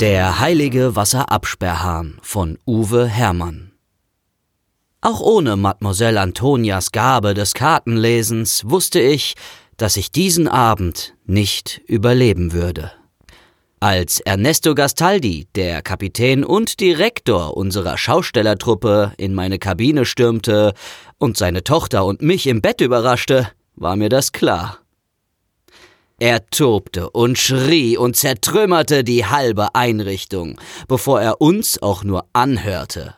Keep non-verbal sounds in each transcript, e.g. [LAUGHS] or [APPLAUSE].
Der heilige Wasserabsperrhahn von Uwe Hermann. Auch ohne Mademoiselle Antonias Gabe des Kartenlesens wusste ich, dass ich diesen Abend nicht überleben würde. Als Ernesto Gastaldi, der Kapitän und Direktor unserer Schaustellertruppe, in meine Kabine stürmte und seine Tochter und mich im Bett überraschte, war mir das klar. Er tobte und schrie und zertrümmerte die halbe Einrichtung, bevor er uns auch nur anhörte.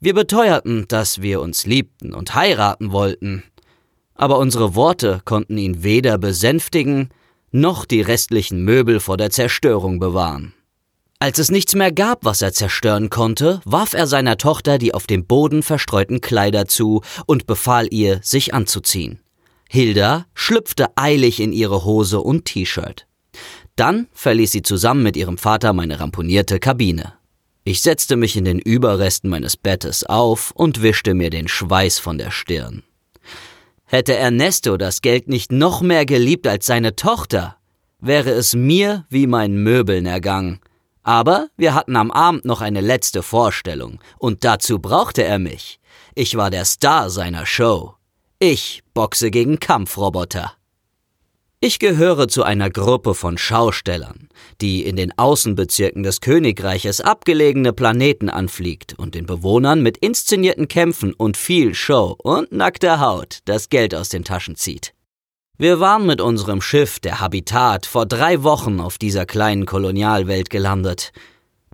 Wir beteuerten, dass wir uns liebten und heiraten wollten, aber unsere Worte konnten ihn weder besänftigen, noch die restlichen Möbel vor der Zerstörung bewahren. Als es nichts mehr gab, was er zerstören konnte, warf er seiner Tochter die auf dem Boden verstreuten Kleider zu und befahl ihr, sich anzuziehen. Hilda schlüpfte eilig in ihre Hose und T-Shirt. Dann verließ sie zusammen mit ihrem Vater meine ramponierte Kabine. Ich setzte mich in den Überresten meines Bettes auf und wischte mir den Schweiß von der Stirn. Hätte Ernesto das Geld nicht noch mehr geliebt als seine Tochter, wäre es mir wie meinen Möbeln ergangen. Aber wir hatten am Abend noch eine letzte Vorstellung, und dazu brauchte er mich. Ich war der Star seiner Show. Ich boxe gegen Kampfroboter. Ich gehöre zu einer Gruppe von Schaustellern, die in den Außenbezirken des Königreiches abgelegene Planeten anfliegt und den Bewohnern mit inszenierten Kämpfen und viel Show und nackter Haut das Geld aus den Taschen zieht. Wir waren mit unserem Schiff, der Habitat, vor drei Wochen auf dieser kleinen Kolonialwelt gelandet.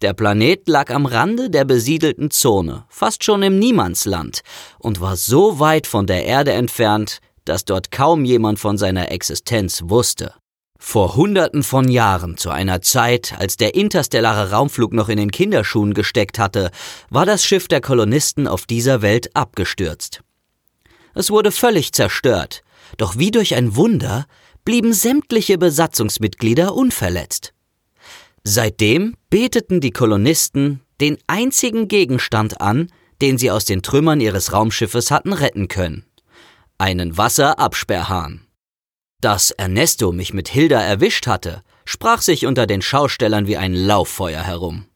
Der Planet lag am Rande der besiedelten Zone, fast schon im Niemandsland, und war so weit von der Erde entfernt, dass dort kaum jemand von seiner Existenz wusste. Vor Hunderten von Jahren, zu einer Zeit, als der interstellare Raumflug noch in den Kinderschuhen gesteckt hatte, war das Schiff der Kolonisten auf dieser Welt abgestürzt. Es wurde völlig zerstört, doch wie durch ein Wunder blieben sämtliche Besatzungsmitglieder unverletzt. Seitdem beteten die Kolonisten den einzigen Gegenstand an, den sie aus den Trümmern ihres Raumschiffes hatten retten können einen Wasserabsperrhahn. Dass Ernesto mich mit Hilda erwischt hatte, sprach sich unter den Schaustellern wie ein Lauffeuer herum.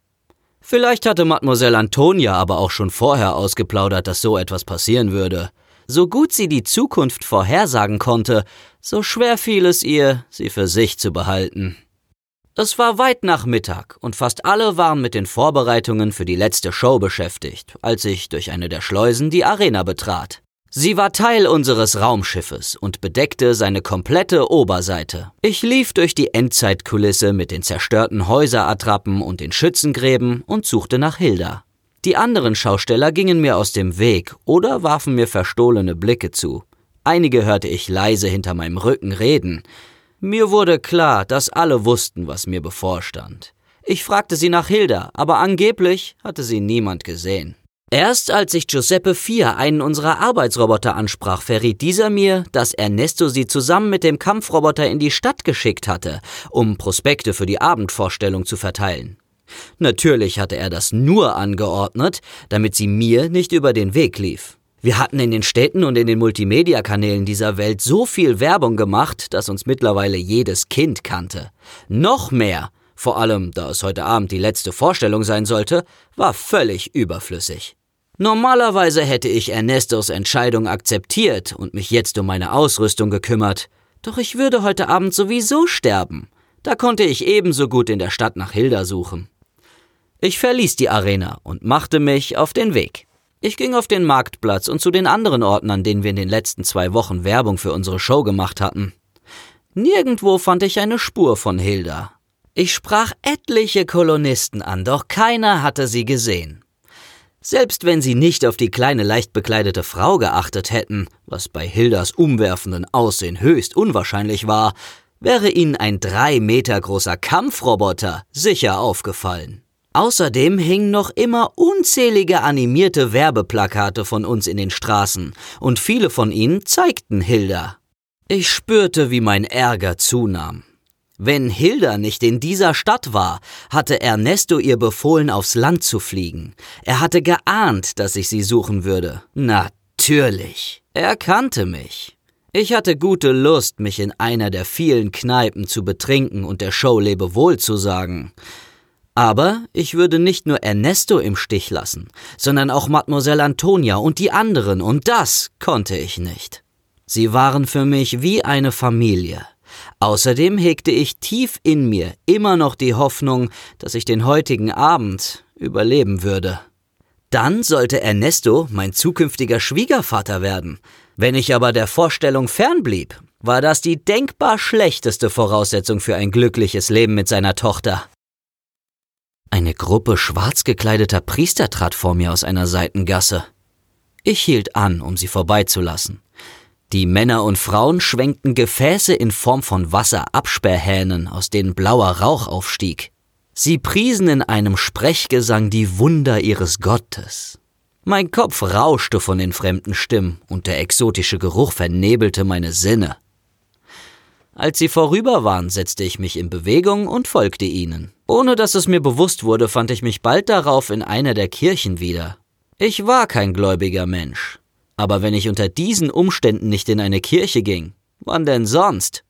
Vielleicht hatte Mademoiselle Antonia aber auch schon vorher ausgeplaudert, dass so etwas passieren würde. So gut sie die Zukunft vorhersagen konnte, so schwer fiel es ihr, sie für sich zu behalten. Es war weit nach Mittag und fast alle waren mit den Vorbereitungen für die letzte Show beschäftigt, als ich durch eine der Schleusen die Arena betrat. Sie war Teil unseres Raumschiffes und bedeckte seine komplette Oberseite. Ich lief durch die Endzeitkulisse mit den zerstörten Häuserattrappen und den Schützengräben und suchte nach Hilda. Die anderen Schausteller gingen mir aus dem Weg oder warfen mir verstohlene Blicke zu. Einige hörte ich leise hinter meinem Rücken reden. Mir wurde klar, dass alle wussten, was mir bevorstand. Ich fragte sie nach Hilda, aber angeblich hatte sie niemand gesehen. Erst als ich Giuseppe 4 einen unserer Arbeitsroboter ansprach, verriet dieser mir, dass Ernesto sie zusammen mit dem Kampfroboter in die Stadt geschickt hatte, um Prospekte für die Abendvorstellung zu verteilen. Natürlich hatte er das nur angeordnet, damit sie mir nicht über den Weg lief. Wir hatten in den Städten und in den Multimedia-Kanälen dieser Welt so viel Werbung gemacht, dass uns mittlerweile jedes Kind kannte. Noch mehr, vor allem da es heute Abend die letzte Vorstellung sein sollte, war völlig überflüssig. Normalerweise hätte ich Ernestos Entscheidung akzeptiert und mich jetzt um meine Ausrüstung gekümmert, doch ich würde heute Abend sowieso sterben. Da konnte ich ebenso gut in der Stadt nach Hilda suchen. Ich verließ die Arena und machte mich auf den Weg. Ich ging auf den Marktplatz und zu den anderen Orten, an denen wir in den letzten zwei Wochen Werbung für unsere Show gemacht hatten. Nirgendwo fand ich eine Spur von Hilda. Ich sprach etliche Kolonisten an, doch keiner hatte sie gesehen. Selbst wenn sie nicht auf die kleine leicht bekleidete Frau geachtet hätten, was bei Hildas umwerfenden Aussehen höchst unwahrscheinlich war, wäre ihnen ein drei Meter großer Kampfroboter sicher aufgefallen. Außerdem hingen noch immer unzählige animierte Werbeplakate von uns in den Straßen, und viele von ihnen zeigten Hilda. Ich spürte, wie mein Ärger zunahm. Wenn Hilda nicht in dieser Stadt war, hatte Ernesto ihr befohlen, aufs Land zu fliegen. Er hatte geahnt, dass ich sie suchen würde. Natürlich. Er kannte mich. Ich hatte gute Lust, mich in einer der vielen Kneipen zu betrinken und der Show Lebewohl zu sagen. Aber ich würde nicht nur Ernesto im Stich lassen, sondern auch Mademoiselle Antonia und die anderen, und das konnte ich nicht. Sie waren für mich wie eine Familie. Außerdem hegte ich tief in mir immer noch die Hoffnung, dass ich den heutigen Abend überleben würde. Dann sollte Ernesto mein zukünftiger Schwiegervater werden. Wenn ich aber der Vorstellung fernblieb, war das die denkbar schlechteste Voraussetzung für ein glückliches Leben mit seiner Tochter. Eine Gruppe schwarz gekleideter Priester trat vor mir aus einer Seitengasse. Ich hielt an, um sie vorbeizulassen. Die Männer und Frauen schwenkten Gefäße in Form von Wasserabsperrhähnen, aus denen blauer Rauch aufstieg. Sie priesen in einem Sprechgesang die Wunder ihres Gottes. Mein Kopf rauschte von den fremden Stimmen und der exotische Geruch vernebelte meine Sinne. Als sie vorüber waren, setzte ich mich in Bewegung und folgte ihnen. Ohne dass es mir bewusst wurde, fand ich mich bald darauf in einer der Kirchen wieder. Ich war kein gläubiger Mensch. Aber wenn ich unter diesen Umständen nicht in eine Kirche ging, wann denn sonst?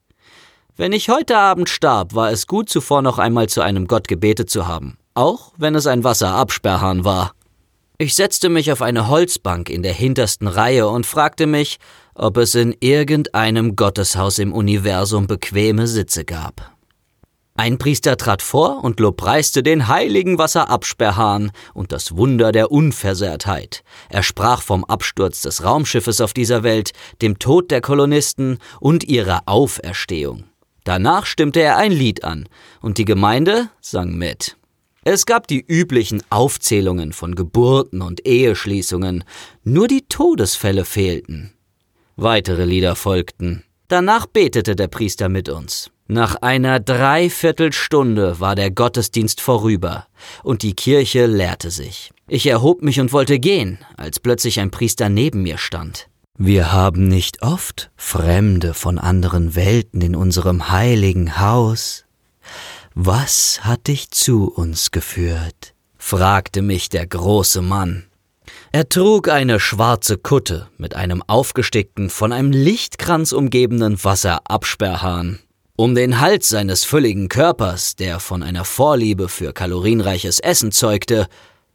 Wenn ich heute Abend starb, war es gut zuvor noch einmal zu einem Gott gebetet zu haben, auch wenn es ein Wasserabsperrhahn war. Ich setzte mich auf eine Holzbank in der hintersten Reihe und fragte mich, ob es in irgendeinem Gotteshaus im Universum bequeme Sitze gab. Ein Priester trat vor und lobpreiste den heiligen Wasserabsperrhahn und das Wunder der Unversehrtheit. Er sprach vom Absturz des Raumschiffes auf dieser Welt, dem Tod der Kolonisten und ihrer Auferstehung. Danach stimmte er ein Lied an, und die Gemeinde sang mit. Es gab die üblichen Aufzählungen von Geburten und Eheschließungen, nur die Todesfälle fehlten. Weitere Lieder folgten. Danach betete der Priester mit uns. Nach einer Dreiviertelstunde war der Gottesdienst vorüber und die Kirche leerte sich. Ich erhob mich und wollte gehen, als plötzlich ein Priester neben mir stand. Wir haben nicht oft Fremde von anderen Welten in unserem heiligen Haus. Was hat dich zu uns geführt? fragte mich der große Mann. Er trug eine schwarze Kutte mit einem aufgestickten, von einem Lichtkranz umgebenen Wasserabsperrhahn. Um den Hals seines fülligen Körpers, der von einer Vorliebe für kalorienreiches Essen zeugte,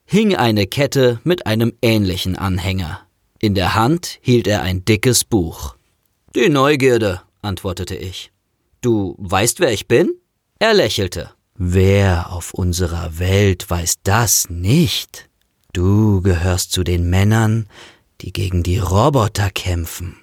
hing eine Kette mit einem ähnlichen Anhänger. In der Hand hielt er ein dickes Buch. Die Neugierde, antwortete ich. Du weißt, wer ich bin? Er lächelte. Wer auf unserer Welt weiß das nicht? Du gehörst zu den Männern, die gegen die Roboter kämpfen.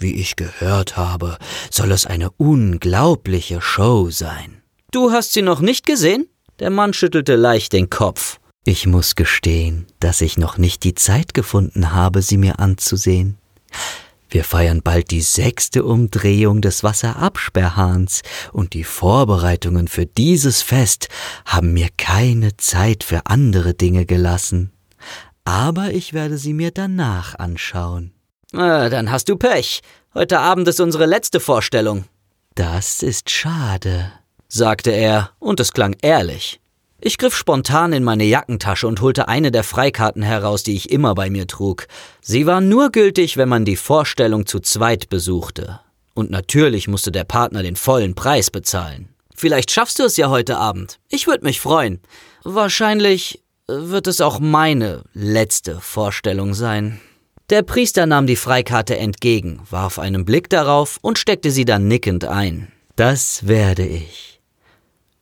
Wie ich gehört habe, soll es eine unglaubliche Show sein. Du hast sie noch nicht gesehen? Der Mann schüttelte leicht den Kopf. Ich muss gestehen, dass ich noch nicht die Zeit gefunden habe, sie mir anzusehen. Wir feiern bald die sechste Umdrehung des Wasserabsperrhahns, und die Vorbereitungen für dieses Fest haben mir keine Zeit für andere Dinge gelassen. Aber ich werde sie mir danach anschauen. Äh, dann hast du Pech. Heute Abend ist unsere letzte Vorstellung. Das ist schade, sagte er, und es klang ehrlich. Ich griff spontan in meine Jackentasche und holte eine der Freikarten heraus, die ich immer bei mir trug. Sie war nur gültig, wenn man die Vorstellung zu zweit besuchte. Und natürlich musste der Partner den vollen Preis bezahlen. Vielleicht schaffst du es ja heute Abend. Ich würde mich freuen. Wahrscheinlich wird es auch meine letzte Vorstellung sein. Der Priester nahm die Freikarte entgegen, warf einen Blick darauf und steckte sie dann nickend ein. Das werde ich.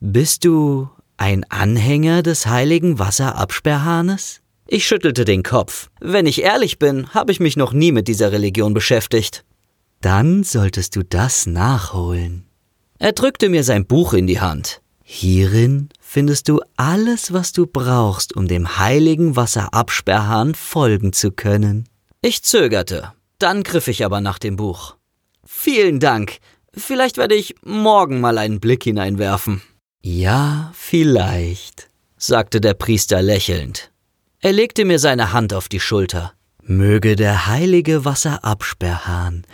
Bist du ein Anhänger des heiligen Wasserabsperrhahnes? Ich schüttelte den Kopf. Wenn ich ehrlich bin, habe ich mich noch nie mit dieser Religion beschäftigt. Dann solltest du das nachholen. Er drückte mir sein Buch in die Hand. Hierin findest du alles, was du brauchst, um dem heiligen Wasserabsperrhahn folgen zu können. Ich zögerte, dann griff ich aber nach dem Buch. Vielen Dank. Vielleicht werde ich morgen mal einen Blick hineinwerfen. Ja, vielleicht, sagte der Priester lächelnd. Er legte mir seine Hand auf die Schulter. Möge der heilige Wasserabsperrhahn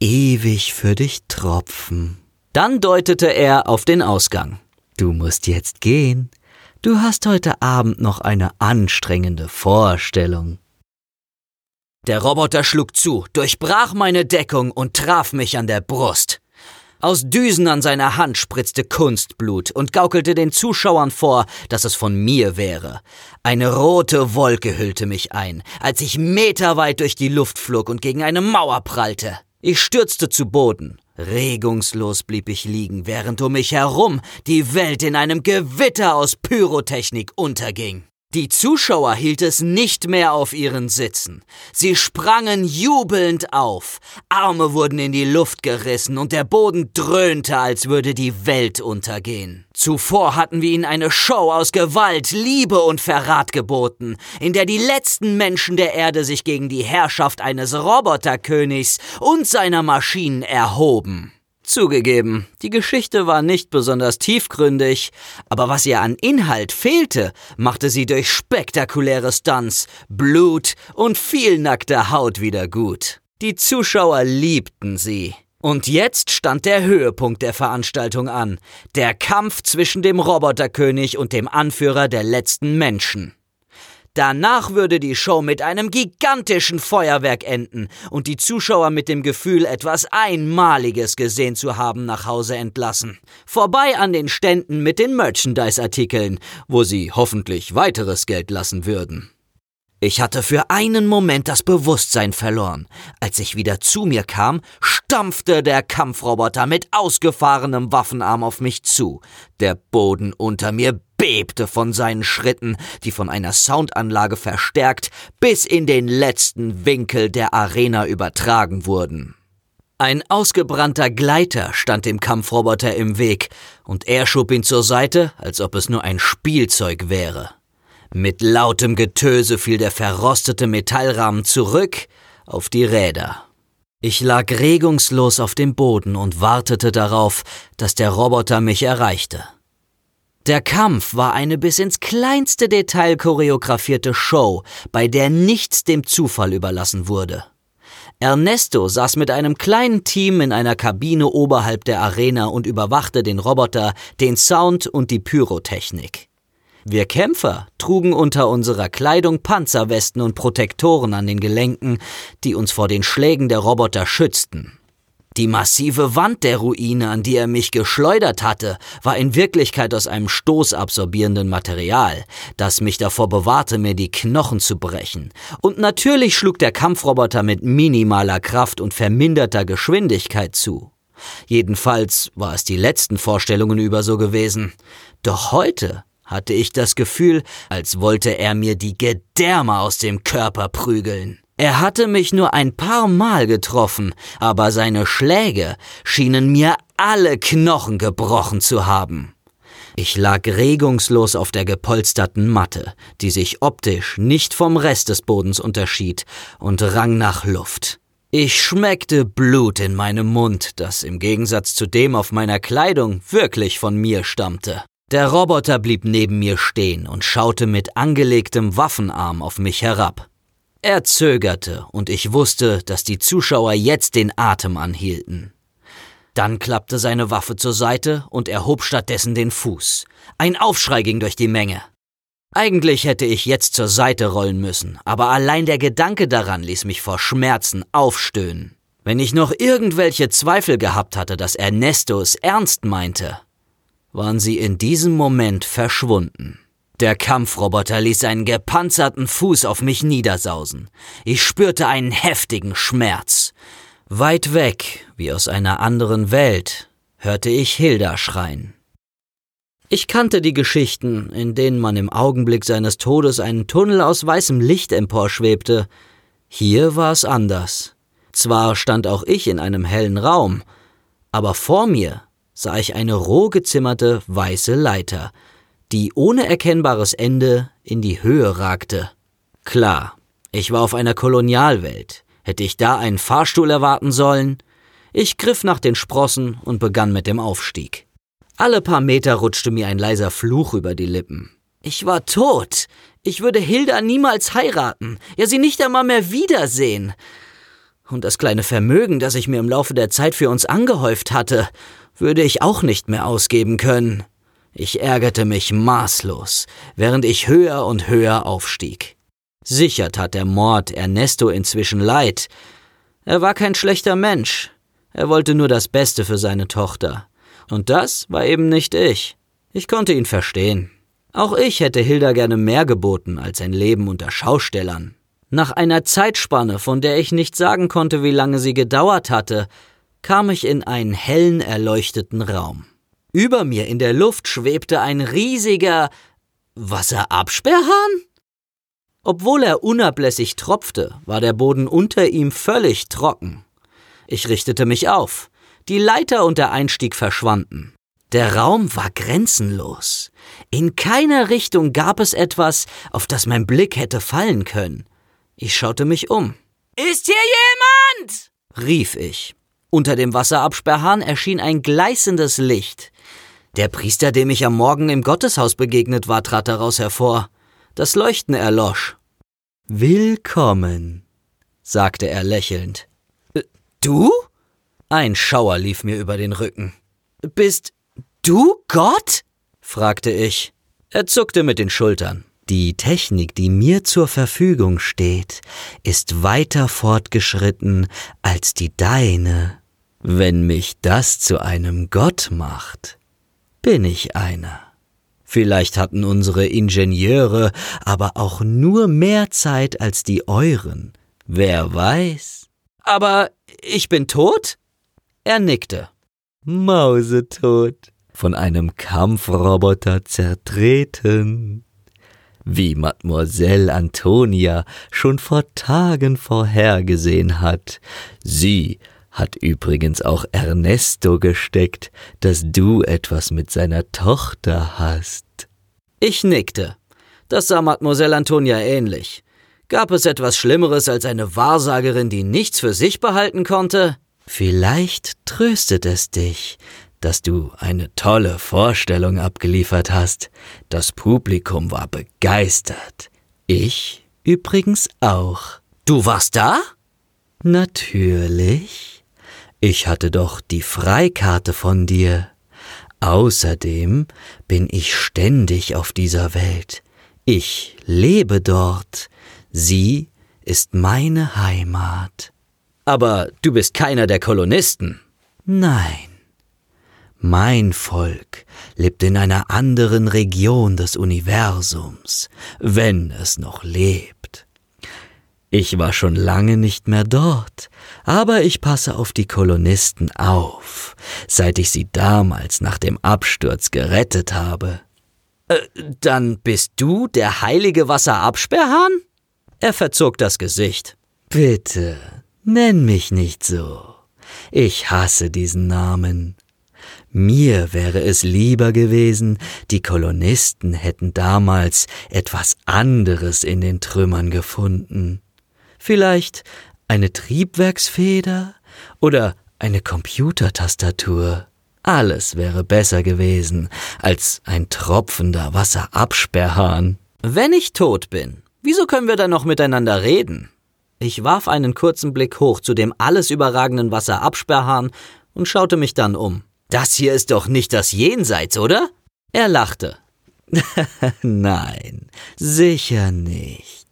ewig für dich tropfen. Dann deutete er auf den Ausgang. Du musst jetzt gehen. Du hast heute Abend noch eine anstrengende Vorstellung. Der Roboter schlug zu, durchbrach meine Deckung und traf mich an der Brust. Aus Düsen an seiner Hand spritzte Kunstblut und gaukelte den Zuschauern vor, dass es von mir wäre. Eine rote Wolke hüllte mich ein, als ich meterweit durch die Luft flog und gegen eine Mauer prallte. Ich stürzte zu Boden. Regungslos blieb ich liegen, während um mich herum die Welt in einem Gewitter aus Pyrotechnik unterging. Die Zuschauer hielt es nicht mehr auf ihren Sitzen. Sie sprangen jubelnd auf. Arme wurden in die Luft gerissen und der Boden dröhnte, als würde die Welt untergehen. Zuvor hatten wir ihnen eine Show aus Gewalt, Liebe und Verrat geboten, in der die letzten Menschen der Erde sich gegen die Herrschaft eines Roboterkönigs und seiner Maschinen erhoben. Zugegeben, die Geschichte war nicht besonders tiefgründig, aber was ihr an Inhalt fehlte, machte sie durch spektakuläre Stunts, Blut und viel nackte Haut wieder gut. Die Zuschauer liebten sie. Und jetzt stand der Höhepunkt der Veranstaltung an, der Kampf zwischen dem Roboterkönig und dem Anführer der letzten Menschen. Danach würde die Show mit einem gigantischen Feuerwerk enden und die Zuschauer mit dem Gefühl, etwas Einmaliges gesehen zu haben, nach Hause entlassen. Vorbei an den Ständen mit den Merchandise-Artikeln, wo sie hoffentlich weiteres Geld lassen würden. Ich hatte für einen Moment das Bewusstsein verloren. Als ich wieder zu mir kam, stampfte der Kampfroboter mit ausgefahrenem Waffenarm auf mich zu. Der Boden unter mir bebte von seinen Schritten, die von einer Soundanlage verstärkt bis in den letzten Winkel der Arena übertragen wurden. Ein ausgebrannter Gleiter stand dem Kampfroboter im Weg, und er schob ihn zur Seite, als ob es nur ein Spielzeug wäre. Mit lautem Getöse fiel der verrostete Metallrahmen zurück auf die Räder. Ich lag regungslos auf dem Boden und wartete darauf, dass der Roboter mich erreichte. Der Kampf war eine bis ins kleinste Detail choreografierte Show, bei der nichts dem Zufall überlassen wurde. Ernesto saß mit einem kleinen Team in einer Kabine oberhalb der Arena und überwachte den Roboter, den Sound und die Pyrotechnik. Wir Kämpfer trugen unter unserer Kleidung Panzerwesten und Protektoren an den Gelenken, die uns vor den Schlägen der Roboter schützten. Die massive Wand der Ruine, an die er mich geschleudert hatte, war in Wirklichkeit aus einem stoßabsorbierenden Material, das mich davor bewahrte, mir die Knochen zu brechen. Und natürlich schlug der Kampfroboter mit minimaler Kraft und verminderter Geschwindigkeit zu. Jedenfalls war es die letzten Vorstellungen über so gewesen. Doch heute hatte ich das Gefühl, als wollte er mir die Gedärme aus dem Körper prügeln. Er hatte mich nur ein paar Mal getroffen, aber seine Schläge schienen mir alle Knochen gebrochen zu haben. Ich lag regungslos auf der gepolsterten Matte, die sich optisch nicht vom Rest des Bodens unterschied, und rang nach Luft. Ich schmeckte Blut in meinem Mund, das im Gegensatz zu dem auf meiner Kleidung wirklich von mir stammte. Der Roboter blieb neben mir stehen und schaute mit angelegtem Waffenarm auf mich herab. Er zögerte, und ich wusste, dass die Zuschauer jetzt den Atem anhielten. Dann klappte seine Waffe zur Seite und erhob stattdessen den Fuß. Ein Aufschrei ging durch die Menge. Eigentlich hätte ich jetzt zur Seite rollen müssen, aber allein der Gedanke daran ließ mich vor Schmerzen aufstöhnen. Wenn ich noch irgendwelche Zweifel gehabt hatte, dass Ernesto es ernst meinte, waren sie in diesem Moment verschwunden. Der Kampfroboter ließ seinen gepanzerten Fuß auf mich niedersausen. Ich spürte einen heftigen Schmerz. Weit weg, wie aus einer anderen Welt, hörte ich Hilda schreien. Ich kannte die Geschichten, in denen man im Augenblick seines Todes einen Tunnel aus weißem Licht emporschwebte. Hier war es anders. Zwar stand auch ich in einem hellen Raum, aber vor mir sah ich eine roh gezimmerte weiße Leiter, die ohne erkennbares Ende in die Höhe ragte. Klar, ich war auf einer Kolonialwelt. Hätte ich da einen Fahrstuhl erwarten sollen? Ich griff nach den Sprossen und begann mit dem Aufstieg. Alle paar Meter rutschte mir ein leiser Fluch über die Lippen. Ich war tot. Ich würde Hilda niemals heiraten, ja sie nicht einmal mehr wiedersehen. Und das kleine Vermögen, das ich mir im Laufe der Zeit für uns angehäuft hatte, würde ich auch nicht mehr ausgeben können. Ich ärgerte mich maßlos, während ich höher und höher aufstieg. Sicher tat der Mord Ernesto inzwischen leid. Er war kein schlechter Mensch. Er wollte nur das Beste für seine Tochter. Und das war eben nicht ich. Ich konnte ihn verstehen. Auch ich hätte Hilda gerne mehr geboten als ein Leben unter Schaustellern. Nach einer Zeitspanne, von der ich nicht sagen konnte, wie lange sie gedauert hatte, kam ich in einen hellen, erleuchteten Raum. Über mir in der Luft schwebte ein riesiger Wasserabsperrhahn? Obwohl er unablässig tropfte, war der Boden unter ihm völlig trocken. Ich richtete mich auf. Die Leiter und der Einstieg verschwanden. Der Raum war grenzenlos. In keiner Richtung gab es etwas, auf das mein Blick hätte fallen können. Ich schaute mich um. Ist hier jemand? rief ich. Unter dem Wasserabsperrhahn erschien ein gleißendes Licht. Der Priester, dem ich am Morgen im Gotteshaus begegnet war, trat daraus hervor. Das Leuchten erlosch. Willkommen, sagte er lächelnd. Äh, du? Ein Schauer lief mir über den Rücken. Bist du Gott? fragte ich. Er zuckte mit den Schultern. Die Technik, die mir zur Verfügung steht, ist weiter fortgeschritten als die deine. Wenn mich das zu einem Gott macht, bin ich einer. Vielleicht hatten unsere Ingenieure aber auch nur mehr Zeit als die euren. Wer weiß. Aber ich bin tot? Er nickte. Mausetot. Von einem Kampfroboter zertreten. Wie Mademoiselle Antonia schon vor Tagen vorhergesehen hat. Sie hat übrigens auch Ernesto gesteckt, dass du etwas mit seiner Tochter hast. Ich nickte. Das sah Mademoiselle Antonia ähnlich. Gab es etwas Schlimmeres als eine Wahrsagerin, die nichts für sich behalten konnte? Vielleicht tröstet es dich, dass du eine tolle Vorstellung abgeliefert hast. Das Publikum war begeistert. Ich übrigens auch. Du warst da? Natürlich. Ich hatte doch die Freikarte von dir. Außerdem bin ich ständig auf dieser Welt. Ich lebe dort. Sie ist meine Heimat. Aber du bist keiner der Kolonisten. Nein. Mein Volk lebt in einer anderen Region des Universums, wenn es noch lebt. Ich war schon lange nicht mehr dort, aber ich passe auf die Kolonisten auf, seit ich sie damals nach dem Absturz gerettet habe. Äh, dann bist du der heilige Wasserabsperrhahn? Er verzog das Gesicht. Bitte, Nenn mich nicht so. Ich hasse diesen Namen. Mir wäre es lieber gewesen, die Kolonisten hätten damals etwas anderes in den Trümmern gefunden. Vielleicht eine Triebwerksfeder oder eine Computertastatur. Alles wäre besser gewesen als ein tropfender Wasserabsperrhahn. Wenn ich tot bin, wieso können wir dann noch miteinander reden? Ich warf einen kurzen Blick hoch zu dem alles überragenden Wasserabsperrhahn und schaute mich dann um. Das hier ist doch nicht das Jenseits, oder? Er lachte. [LAUGHS] Nein, sicher nicht.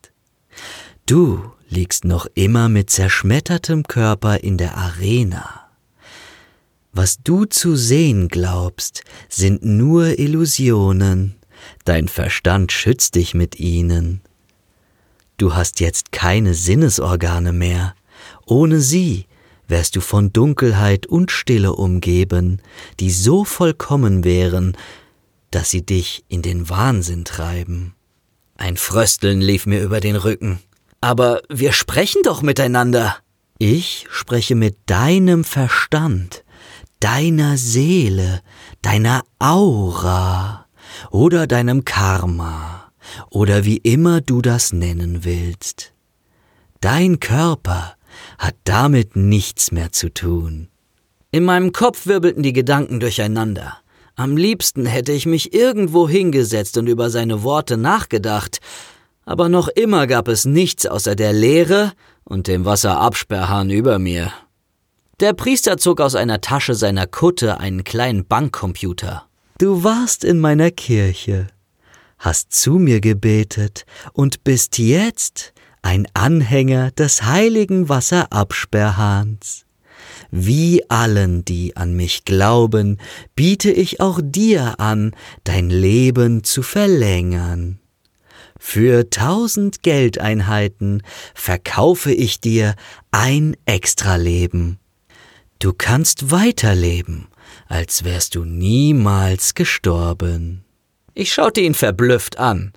Du liegst noch immer mit zerschmettertem Körper in der Arena. Was du zu sehen glaubst, sind nur Illusionen. Dein Verstand schützt dich mit ihnen. Du hast jetzt keine Sinnesorgane mehr. Ohne sie wärst du von Dunkelheit und Stille umgeben, die so vollkommen wären, dass sie dich in den Wahnsinn treiben. Ein Frösteln lief mir über den Rücken. Aber wir sprechen doch miteinander. Ich spreche mit deinem Verstand, deiner Seele, deiner Aura oder deinem Karma oder wie immer du das nennen willst. Dein Körper hat damit nichts mehr zu tun. In meinem Kopf wirbelten die Gedanken durcheinander. Am liebsten hätte ich mich irgendwo hingesetzt und über seine Worte nachgedacht, aber noch immer gab es nichts außer der Leere und dem Wasserabsperrhahn über mir. Der Priester zog aus einer Tasche seiner Kutte einen kleinen Bankcomputer. Du warst in meiner Kirche, hast zu mir gebetet und bist jetzt ein Anhänger des heiligen Wasserabsperrhahns. Wie allen, die an mich glauben, biete ich auch dir an, dein Leben zu verlängern. Für tausend Geldeinheiten verkaufe ich dir ein Extraleben. Du kannst weiterleben, als wärst du niemals gestorben. Ich schaute ihn verblüfft an.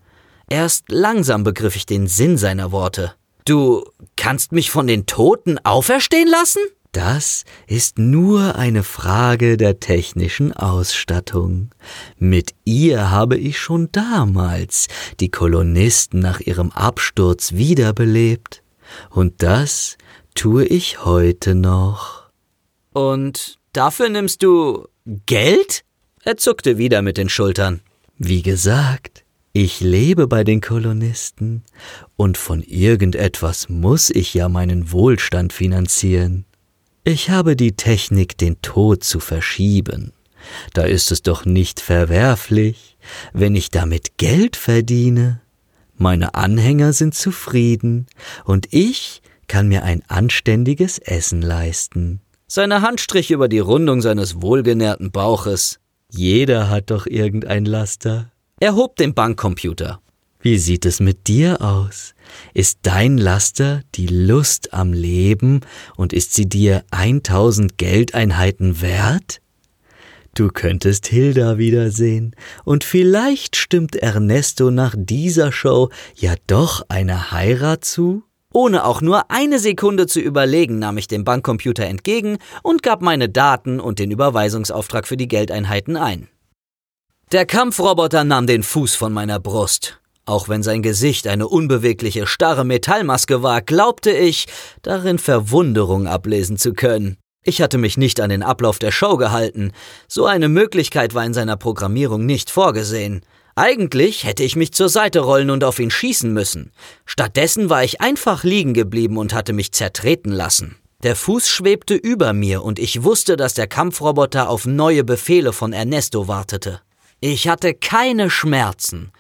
Erst langsam begriff ich den Sinn seiner Worte. Du kannst mich von den Toten auferstehen lassen? Das ist nur eine Frage der technischen Ausstattung. Mit ihr habe ich schon damals die Kolonisten nach ihrem Absturz wiederbelebt. Und das tue ich heute noch. Und dafür nimmst du Geld? Er zuckte wieder mit den Schultern. Wie gesagt, ich lebe bei den Kolonisten, und von irgendetwas muss ich ja meinen Wohlstand finanzieren. Ich habe die Technik, den Tod zu verschieben. Da ist es doch nicht verwerflich, wenn ich damit Geld verdiene. Meine Anhänger sind zufrieden, und ich kann mir ein anständiges Essen leisten. Seine Hand strich über die Rundung seines wohlgenährten Bauches. Jeder hat doch irgendein Laster. Er hob den Bankcomputer. Wie sieht es mit dir aus? Ist dein Laster die Lust am Leben und ist sie dir 1000 Geldeinheiten wert? Du könntest Hilda wiedersehen und vielleicht stimmt Ernesto nach dieser Show ja doch eine Heirat zu? Ohne auch nur eine Sekunde zu überlegen, nahm ich den Bankcomputer entgegen und gab meine Daten und den Überweisungsauftrag für die Geldeinheiten ein. Der Kampfroboter nahm den Fuß von meiner Brust. Auch wenn sein Gesicht eine unbewegliche, starre Metallmaske war, glaubte ich, darin Verwunderung ablesen zu können. Ich hatte mich nicht an den Ablauf der Show gehalten. So eine Möglichkeit war in seiner Programmierung nicht vorgesehen. Eigentlich hätte ich mich zur Seite rollen und auf ihn schießen müssen. Stattdessen war ich einfach liegen geblieben und hatte mich zertreten lassen. Der Fuß schwebte über mir und ich wusste, dass der Kampfroboter auf neue Befehle von Ernesto wartete. Ich hatte keine Schmerzen.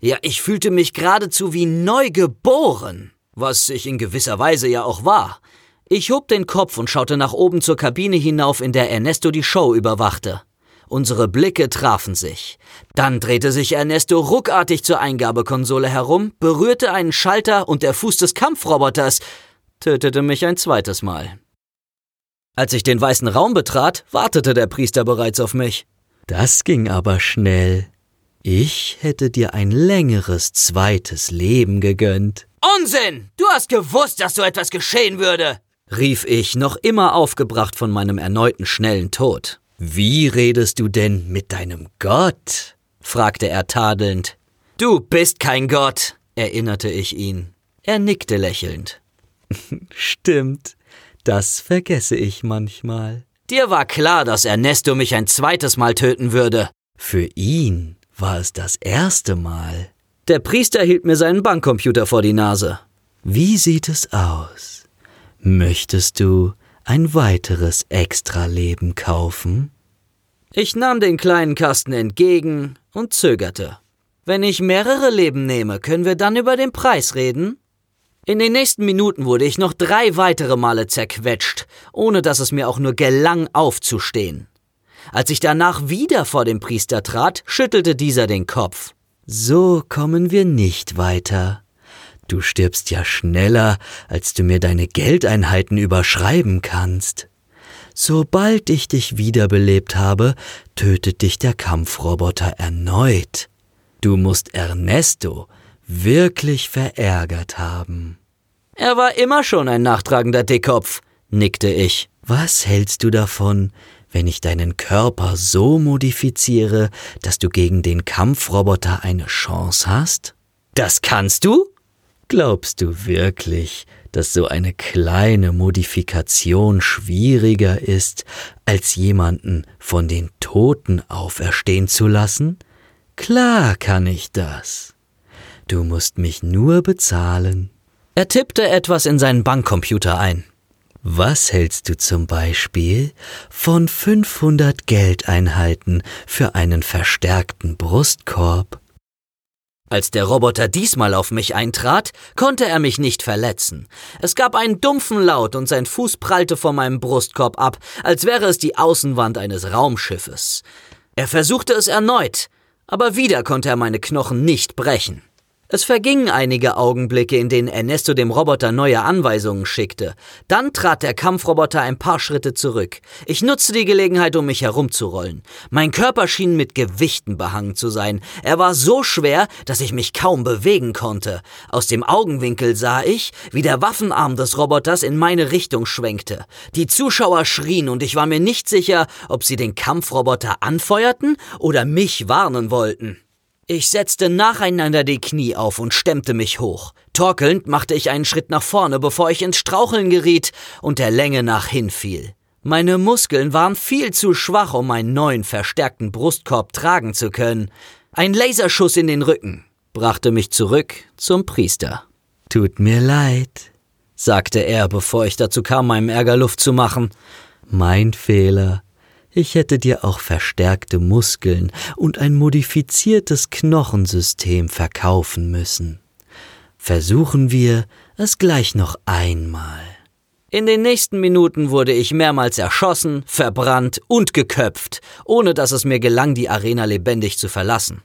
Ja, ich fühlte mich geradezu wie neu geboren, was ich in gewisser Weise ja auch war. Ich hob den Kopf und schaute nach oben zur Kabine hinauf, in der Ernesto die Show überwachte. Unsere Blicke trafen sich. Dann drehte sich Ernesto ruckartig zur Eingabekonsole herum, berührte einen Schalter und der Fuß des Kampfroboters tötete mich ein zweites Mal. Als ich den weißen Raum betrat, wartete der Priester bereits auf mich. Das ging aber schnell. Ich hätte dir ein längeres zweites Leben gegönnt. Unsinn! Du hast gewusst, dass so etwas geschehen würde! rief ich, noch immer aufgebracht von meinem erneuten schnellen Tod. Wie redest du denn mit deinem Gott? fragte er tadelnd. Du bist kein Gott, erinnerte ich ihn. Er nickte lächelnd. [LAUGHS] Stimmt, das vergesse ich manchmal. Dir war klar, dass Ernesto mich ein zweites Mal töten würde. Für ihn war es das erste Mal. Der Priester hielt mir seinen Bankcomputer vor die Nase. Wie sieht es aus? Möchtest du ein weiteres Extraleben kaufen? Ich nahm den kleinen Kasten entgegen und zögerte. Wenn ich mehrere Leben nehme, können wir dann über den Preis reden? In den nächsten Minuten wurde ich noch drei weitere Male zerquetscht, ohne dass es mir auch nur gelang, aufzustehen. Als ich danach wieder vor dem Priester trat, schüttelte dieser den Kopf. So kommen wir nicht weiter. Du stirbst ja schneller, als du mir deine Geldeinheiten überschreiben kannst. Sobald ich dich wiederbelebt habe, tötet dich der Kampfroboter erneut. Du musst Ernesto wirklich verärgert haben. Er war immer schon ein nachtragender Dickkopf, nickte ich. Was hältst du davon, wenn ich deinen Körper so modifiziere, dass du gegen den Kampfroboter eine Chance hast? Das kannst du? Glaubst du wirklich, dass so eine kleine Modifikation schwieriger ist, als jemanden von den Toten auferstehen zu lassen? Klar kann ich das. Du musst mich nur bezahlen. Er tippte etwas in seinen Bankcomputer ein. Was hältst du zum Beispiel von 500 Geldeinheiten für einen verstärkten Brustkorb? Als der Roboter diesmal auf mich eintrat, konnte er mich nicht verletzen. Es gab einen dumpfen Laut und sein Fuß prallte vor meinem Brustkorb ab, als wäre es die Außenwand eines Raumschiffes. Er versuchte es erneut, aber wieder konnte er meine Knochen nicht brechen. Es vergingen einige Augenblicke, in denen Ernesto dem Roboter neue Anweisungen schickte. Dann trat der Kampfroboter ein paar Schritte zurück. Ich nutzte die Gelegenheit, um mich herumzurollen. Mein Körper schien mit Gewichten behangen zu sein. Er war so schwer, dass ich mich kaum bewegen konnte. Aus dem Augenwinkel sah ich, wie der Waffenarm des Roboters in meine Richtung schwenkte. Die Zuschauer schrien und ich war mir nicht sicher, ob sie den Kampfroboter anfeuerten oder mich warnen wollten. Ich setzte nacheinander die Knie auf und stemmte mich hoch. Torkelnd machte ich einen Schritt nach vorne, bevor ich ins Straucheln geriet und der Länge nach hinfiel. Meine Muskeln waren viel zu schwach, um meinen neuen verstärkten Brustkorb tragen zu können. Ein Laserschuss in den Rücken brachte mich zurück zum Priester. Tut mir leid, sagte er, bevor ich dazu kam, meinem Ärger Luft zu machen. Mein Fehler. Ich hätte dir auch verstärkte Muskeln und ein modifiziertes Knochensystem verkaufen müssen. Versuchen wir es gleich noch einmal. In den nächsten Minuten wurde ich mehrmals erschossen, verbrannt und geköpft, ohne dass es mir gelang, die Arena lebendig zu verlassen.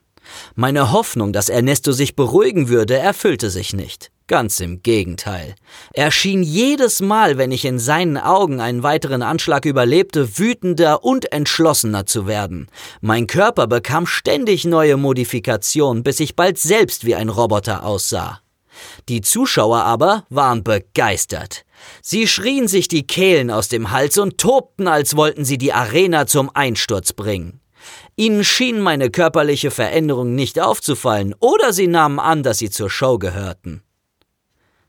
Meine Hoffnung, dass Ernesto sich beruhigen würde, erfüllte sich nicht. Ganz im Gegenteil. Er schien jedes Mal, wenn ich in seinen Augen einen weiteren Anschlag überlebte, wütender und entschlossener zu werden. Mein Körper bekam ständig neue Modifikationen, bis ich bald selbst wie ein Roboter aussah. Die Zuschauer aber waren begeistert. Sie schrien sich die Kehlen aus dem Hals und tobten, als wollten sie die Arena zum Einsturz bringen. Ihnen schien meine körperliche Veränderung nicht aufzufallen, oder sie nahmen an, dass sie zur Show gehörten.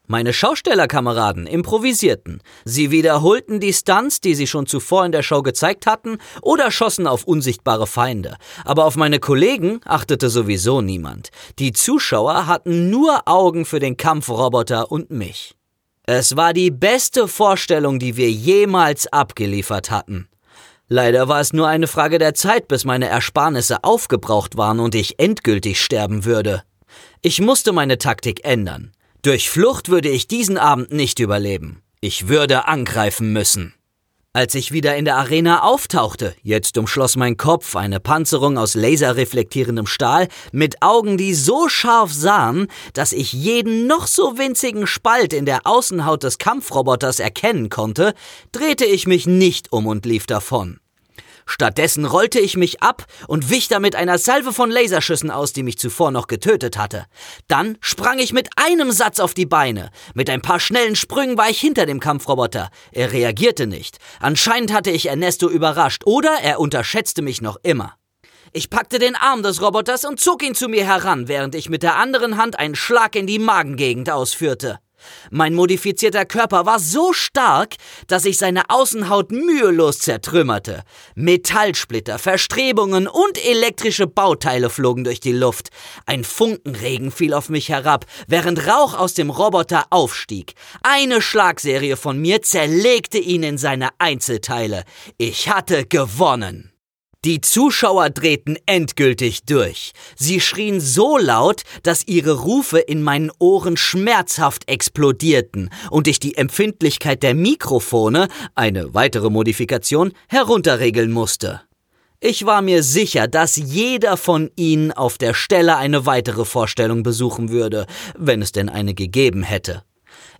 Meine Schaustellerkameraden improvisierten. Sie wiederholten die Stunts, die sie schon zuvor in der Show gezeigt hatten, oder schossen auf unsichtbare Feinde. Aber auf meine Kollegen achtete sowieso niemand. Die Zuschauer hatten nur Augen für den Kampfroboter und mich. Es war die beste Vorstellung, die wir jemals abgeliefert hatten. Leider war es nur eine Frage der Zeit, bis meine Ersparnisse aufgebraucht waren und ich endgültig sterben würde. Ich musste meine Taktik ändern. Durch Flucht würde ich diesen Abend nicht überleben. Ich würde angreifen müssen. Als ich wieder in der Arena auftauchte, jetzt umschloss mein Kopf eine Panzerung aus laserreflektierendem Stahl mit Augen, die so scharf sahen, dass ich jeden noch so winzigen Spalt in der Außenhaut des Kampfroboters erkennen konnte, drehte ich mich nicht um und lief davon. Stattdessen rollte ich mich ab und wich damit einer Salve von Laserschüssen aus, die mich zuvor noch getötet hatte. Dann sprang ich mit einem Satz auf die Beine. Mit ein paar schnellen Sprüngen war ich hinter dem Kampfroboter. Er reagierte nicht. Anscheinend hatte ich Ernesto überrascht oder er unterschätzte mich noch immer. Ich packte den Arm des Roboters und zog ihn zu mir heran, während ich mit der anderen Hand einen Schlag in die Magengegend ausführte. Mein modifizierter Körper war so stark, dass ich seine Außenhaut mühelos zertrümmerte. Metallsplitter, Verstrebungen und elektrische Bauteile flogen durch die Luft. Ein Funkenregen fiel auf mich herab, während Rauch aus dem Roboter aufstieg. Eine Schlagserie von mir zerlegte ihn in seine Einzelteile. Ich hatte gewonnen. Die Zuschauer drehten endgültig durch. Sie schrien so laut, dass ihre Rufe in meinen Ohren schmerzhaft explodierten und ich die Empfindlichkeit der Mikrofone, eine weitere Modifikation, herunterregeln musste. Ich war mir sicher, dass jeder von ihnen auf der Stelle eine weitere Vorstellung besuchen würde, wenn es denn eine gegeben hätte.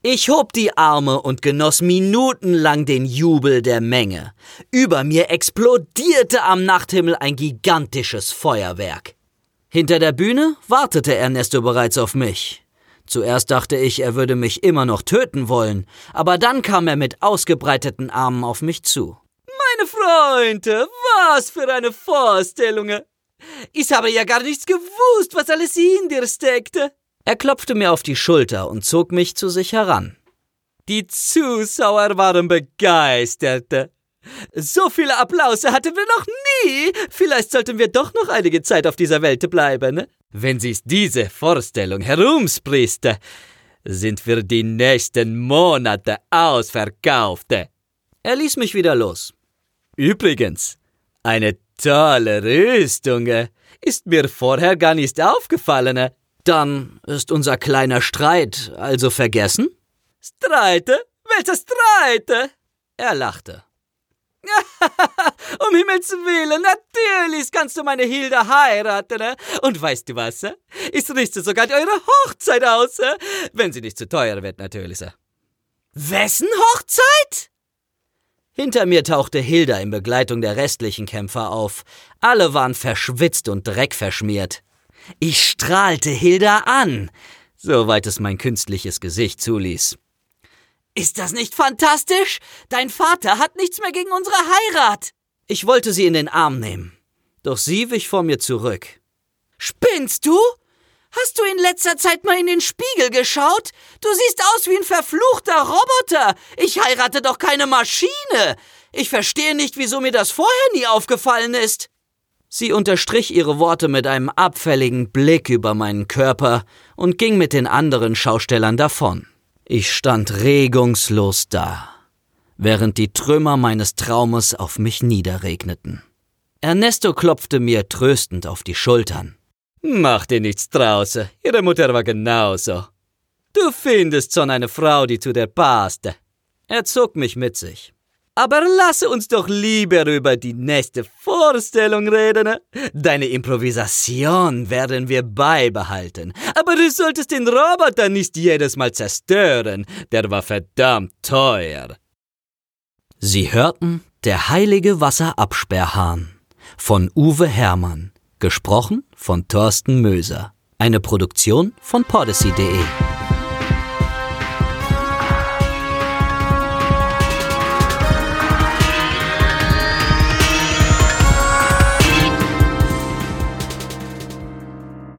Ich hob die Arme und genoss minutenlang den Jubel der Menge. Über mir explodierte am Nachthimmel ein gigantisches Feuerwerk. Hinter der Bühne wartete Ernesto bereits auf mich. Zuerst dachte ich, er würde mich immer noch töten wollen, aber dann kam er mit ausgebreiteten Armen auf mich zu. Meine Freunde, was für eine Vorstellung! Ich habe ja gar nichts gewusst, was alles in dir steckte. Er klopfte mir auf die Schulter und zog mich zu sich heran. Die Zuschauer waren begeistert. So viele Applause hatten wir noch nie. Vielleicht sollten wir doch noch einige Zeit auf dieser Welt bleiben. Wenn sich diese Vorstellung herumspricht, sind wir die nächsten Monate ausverkauft. Er ließ mich wieder los. Übrigens, eine tolle Rüstung. Ist mir vorher gar nicht aufgefallen. Dann ist unser kleiner Streit also vergessen? Streite? Welcher Streite? Er lachte. [LAUGHS] um Himmels Willen, natürlich kannst du meine Hilde heiraten. Ne? Und weißt du was? Ich richte sogar eure Hochzeit aus, wenn sie nicht zu teuer wird, natürlich. Wessen Hochzeit? Hinter mir tauchte Hilda in Begleitung der restlichen Kämpfer auf. Alle waren verschwitzt und dreckverschmiert. Ich strahlte Hilda an, soweit es mein künstliches Gesicht zuließ. Ist das nicht fantastisch? Dein Vater hat nichts mehr gegen unsere Heirat. Ich wollte sie in den Arm nehmen, doch sie wich vor mir zurück. Spinnst du? Hast du in letzter Zeit mal in den Spiegel geschaut? Du siehst aus wie ein verfluchter Roboter. Ich heirate doch keine Maschine. Ich verstehe nicht, wieso mir das vorher nie aufgefallen ist. Sie unterstrich ihre Worte mit einem abfälligen Blick über meinen Körper und ging mit den anderen Schaustellern davon. Ich stand regungslos da, während die Trümmer meines Traumes auf mich niederregneten. Ernesto klopfte mir tröstend auf die Schultern. Mach dir nichts draus, ihre Mutter war genauso. Du findest schon eine Frau, die zu dir passte. Er zog mich mit sich. Aber lasse uns doch lieber über die nächste Vorstellung reden. Deine Improvisation werden wir beibehalten. Aber du solltest den Roboter nicht jedes Mal zerstören. Der war verdammt teuer. Sie hörten Der heilige Wasserabsperrhahn von Uwe Hermann, gesprochen von Thorsten Möser. Eine Produktion von podyssey.de.